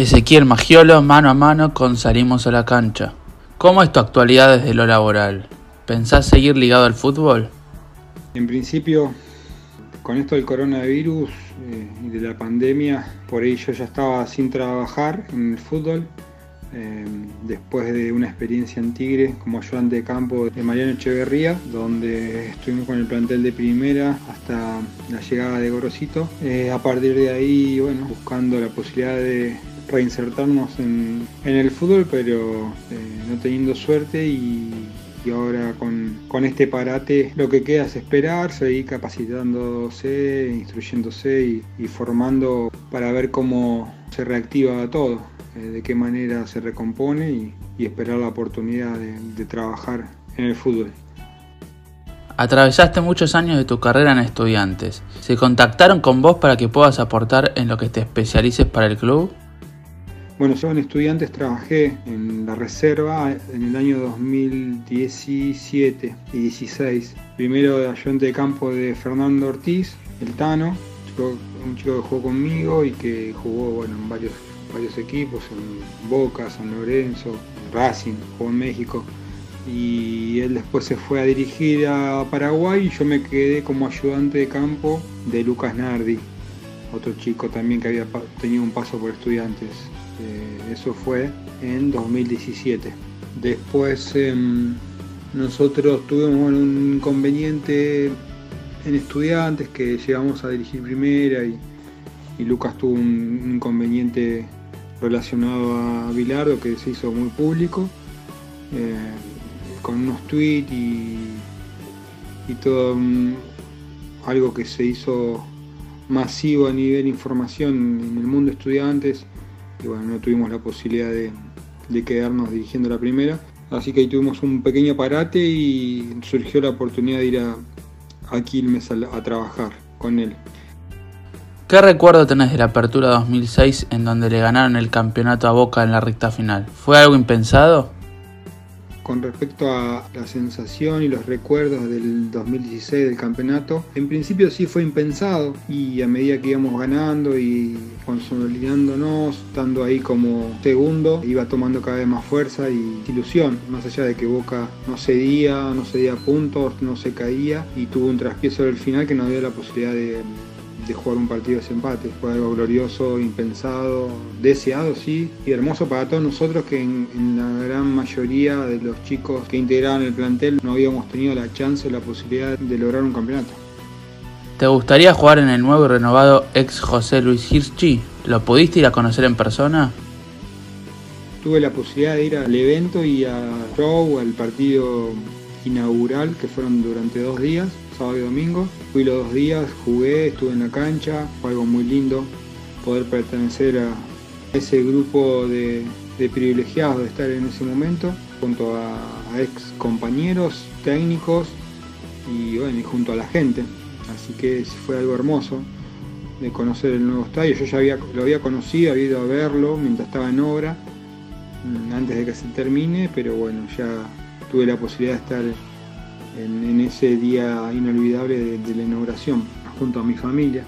Ezequiel Magiolo, mano a mano con Salimos a la cancha. ¿Cómo es tu actualidad desde lo laboral? ¿Pensás seguir ligado al fútbol? En principio, con esto del coronavirus eh, y de la pandemia, por ahí yo ya estaba sin trabajar en el fútbol. eh, después de una experiencia en Tigre como ayudante de campo de Mariano Echeverría, donde estuvimos con el plantel de primera hasta la llegada de Gorosito. Eh, a partir de ahí, bueno, buscando la posibilidad de reinsertarnos en, en el fútbol, pero eh, no teniendo suerte y, ahora con, este parate lo que queda es esperar, seguir capacitándose, instruyéndose y, formando para ver cómo se reactiva todo, eh, de qué manera se recompone y, esperar la oportunidad de trabajar en el fútbol. Atravesaste muchos años de tu carrera en estudiantes. ¿Se contactaron con vos para que puedas aportar en lo que te especialices para el club? Bueno, yo en estudiantes trabajé en la reserva en el año 2017 y 16. Primero de ayudante de campo de Fernando Ortiz, el Tano, un chico que jugó conmigo y que jugó bueno, en varios, varios equipos, en Boca, San Lorenzo, Racing, jugó en México. Y él después se fue a dirigir a Paraguay y yo me quedé como ayudante de campo de Lucas Nardi, otro chico también que había tenido un paso por estudiantes. Eso fue en 2017. Después em, nosotros tuvimos un inconveniente en estudiantes que llegamos a dirigir primera y, Lucas tuvo un, inconveniente relacionado a Bilardo que se hizo muy público. eh, con unos tweets y, todo un- algo que se hizo masivo a nivel información en el mundo de estudiantes y bueno, no tuvimos la posibilidad de, de quedarnos dirigiendo la primera. Así que ahí tuvimos un pequeño parate y surgió la oportunidad de ir a, a Quilmes a, a trabajar con él. ¿Qué recuerdo tenés de la Apertura 2006 en donde le ganaron el campeonato a Boca en la recta final? ¿Fue algo impensado? Con respecto a la sensación y los recuerdos del 2016 del campeonato, en principio sí fue impensado y a medida que íbamos ganando y consolidándonos, estando ahí como segundo, iba tomando cada vez más fuerza y ilusión, más allá de que Boca no cedía, no cedía puntos, no se caía y tuvo un traspié sobre el final que nos dio la posibilidad de, de jugar un partido de empate. Fue algo glorioso, impensado, deseado, sí, y hermoso para todos nosotros que en, en la gran mayoría de los chicos que integraban el plantel no habíamos tenido la chance o la posibilidad de lograr un campeonato. ¿Te gustaría jugar en el nuevo y renovado ex José Luis Hirschi? ¿Lo pudiste ir a conocer en persona? Tuve la posibilidad de ir al evento y a show, al partido inaugural que fueron durante dos días, sábado y domingo. Fui los dos días, jugué, estuve en la cancha, fue algo muy lindo poder pertenecer a ese grupo de, privilegiados de estar en ese momento, junto a, a ex compañeros técnicos y bueno, y junto a la gente. Así que fue algo hermoso de conocer el nuevo estadio. Yo ya había, lo había conocido, había ido a verlo mientras estaba en obra, mm, antes de que se termine, pero bueno, ya tuve la posibilidad de estar en, en ese día inolvidable de, de la inauguración, junto a mi familia.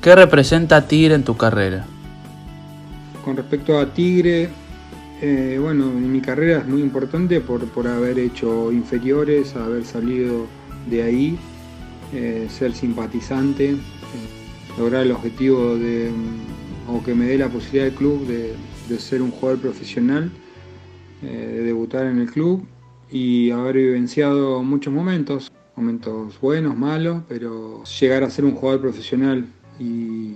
¿Qué representa Tigre en tu carrera? Con respecto a Tigre, eh, bueno, en mi carrera es muy importante por, por haber hecho inferiores, haber salido de ahí, eh, ser simpatizante, eh, lograr el objetivo de, o que me dé la posibilidad del club de, de ser un jugador profesional, eh, de debutar en el club y haber vivenciado muchos momentos, momentos buenos, malos, pero llegar a ser un jugador profesional y,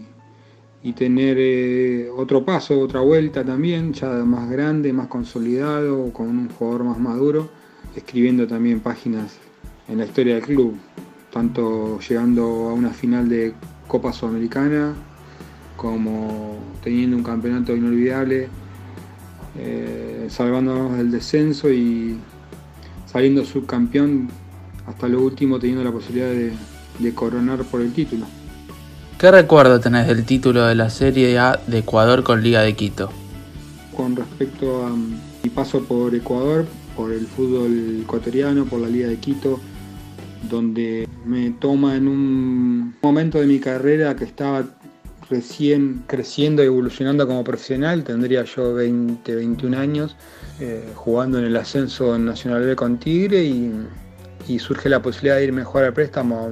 y tener eh, otro paso, otra vuelta también, ya más grande, más consolidado, con un jugador más maduro, escribiendo también páginas en la historia del club, tanto llegando a una final de Copa Sudamericana como teniendo un campeonato inolvidable, eh, salvándonos del descenso y saliendo subcampeón hasta lo último teniendo la posibilidad de, de coronar por el título. ¿Qué recuerdo tenés del título de la Serie A de Ecuador con Liga de Quito? Con respecto a mm, mi paso por Ecuador, por el fútbol ecuatoriano, por la Liga de Quito, donde me toma en un momento de mi carrera que estaba recién creciendo evolucionando como profesional, tendría yo 20, 21 años, eh, jugando en el ascenso nacional B con Tigre y, surge la posibilidad de irme a jugar al préstamo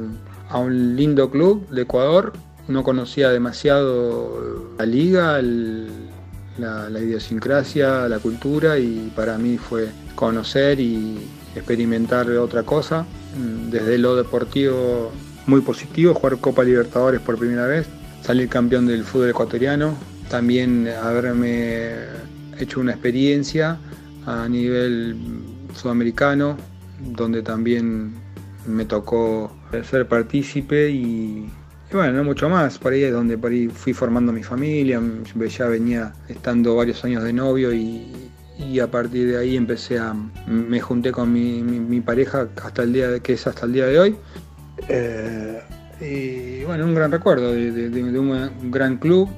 a un, lindo club de Ecuador. No conocía demasiado la liga, la, la idiosincrasia, la cultura y para mí fue conocer y experimentar otra cosa. Desde lo deportivo muy positivo, jugar Copa Libertadores por primera vez, salir campeón del fútbol ecuatoriano, también haberme hecho una experiencia a nivel sudamericano, donde también me tocó ser partícipe y, bueno, no mucho más, por ahí es donde por ahí fui formando mi familia, ya venía estando varios años de novio y, a partir de ahí empecé a, me junté con mi, pareja hasta el día de, que es hasta el día de hoy. Eh, y bueno, un gran recuerdo de, un gran club,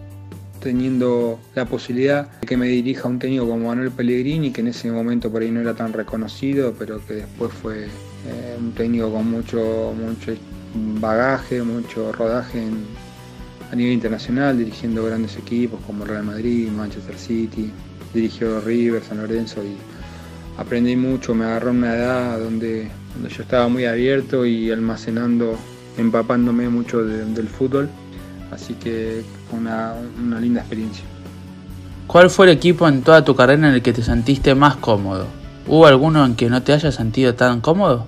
teniendo la posibilidad de que me dirija un técnico como Manuel Pellegrini, que en ese momento por ahí no era tan reconocido, pero que después fue eh, un técnico con mucho, mucho bagaje, mucho rodaje a nivel internacional, dirigiendo grandes equipos como Real Madrid, Manchester City, dirigió River, San Lorenzo y aprendí mucho, me agarró una edad donde donde yo estaba muy abierto y almacenando, empapándome mucho del fútbol. Así que una, una linda experiencia. ¿Cuál fue el equipo en toda tu carrera en el que te sentiste más cómodo? ¿Hubo alguno en que no te hayas sentido tan cómodo?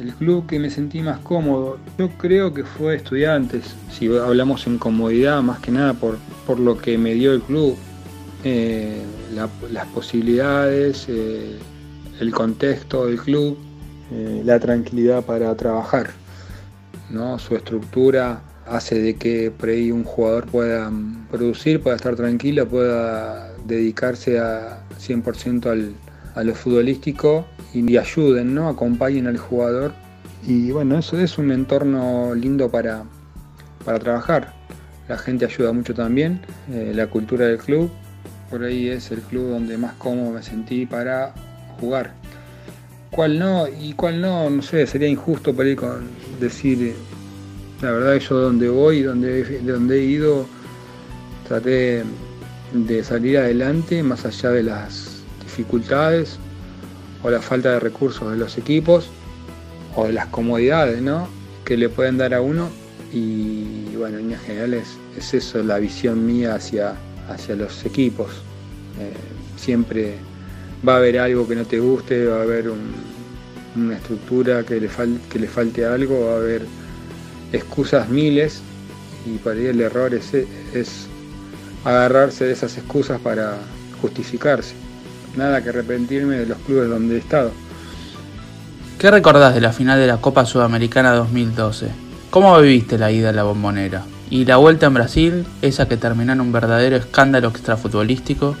El club que me sentí más cómodo, yo creo que fue Estudiantes. Si hablamos en comodidad, más que nada por, por lo que me dio el club, eh, las posibilidades, eh, el contexto del club. Eh, la tranquilidad para trabajar. ¿No? Su estructura hace de que por ahí un jugador pueda producir, pueda estar tranquilo, pueda dedicarse a 100% al, a lo futbolístico y, ayuden, ¿no? acompañen al jugador. Y bueno, eso es un entorno lindo para, para trabajar. La gente ayuda mucho también, eh, la cultura del club. Por ahí es el club donde más cómodo me sentí para jugar cuál no y cuál no, no sé, sería injusto para ir con decir, la verdad yo donde voy, donde, donde he ido, traté de salir adelante más allá de las dificultades o la falta de recursos de los equipos o de las comodidades ¿no? que le pueden dar a uno y bueno, en general generales es eso la visión mía hacia, hacia los equipos. Eh, siempre va a haber algo que no te guste, va a haber una estructura que le, que le falte algo, va a haber excusas miles y para el error es, agarrarse de esas excusas para justificarse. Nada que arrepentirme de los clubes donde he estado. ¿Qué recordás de la final de la Copa Sudamericana 2012? ¿Cómo viviste la ida a la bombonera? Y la vuelta en Brasil, esa que terminó en un verdadero escándalo extrafutbolístico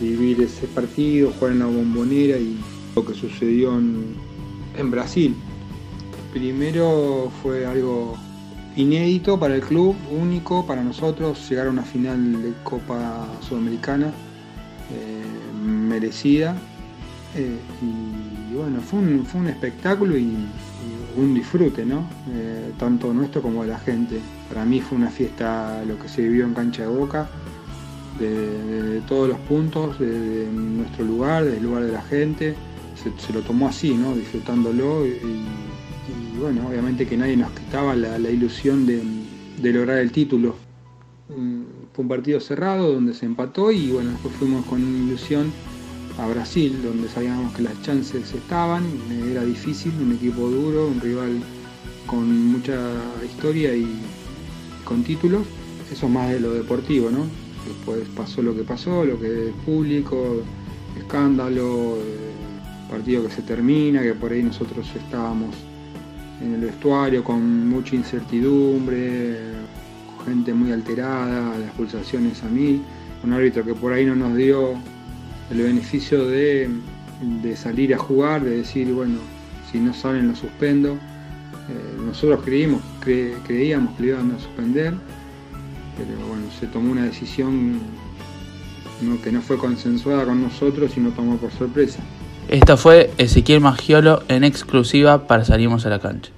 vivir ese partido, jugar en la bombonera y lo que sucedió en, Brasil. Primero fue algo inédito para el club, único para nosotros, llegar a una final de Copa Sudamericana eh, merecida. Eh, y bueno, fue un, fue un espectáculo y, un disfrute, ¿no? Eh, tanto nuestro como de la gente. Para mí fue una fiesta lo que se vivió en cancha de boca de, todos los puntos, de, nuestro lugar, del lugar de la gente. Se, lo tomó así, ¿no? disfrutándolo y, bueno, obviamente que nadie nos quitaba la, ilusión de, lograr el título. Fue un partido cerrado donde se empató y bueno, después fuimos con ilusión a Brasil, donde sabíamos que las chances estaban, era difícil, un equipo duro, un rival con mucha historia y con títulos, eso más de lo deportivo, ¿no? Después pasó lo que pasó, lo que público, escándalo, eh, partido que se termina, que por ahí nosotros estábamos en el vestuario con mucha incertidumbre, gente muy alterada, las pulsaciones a mí, un árbitro que por ahí no nos dio el beneficio de, salir a jugar, de decir, bueno, si no salen lo suspendo. Eh, nosotros creímos, creíamos que le iban a suspender, pero bueno, se tomó una decisión que no fue consensuada con nosotros y no tomó por sorpresa. Esta fue Ezequiel Magiolo en exclusiva para Salimos a la Cancha.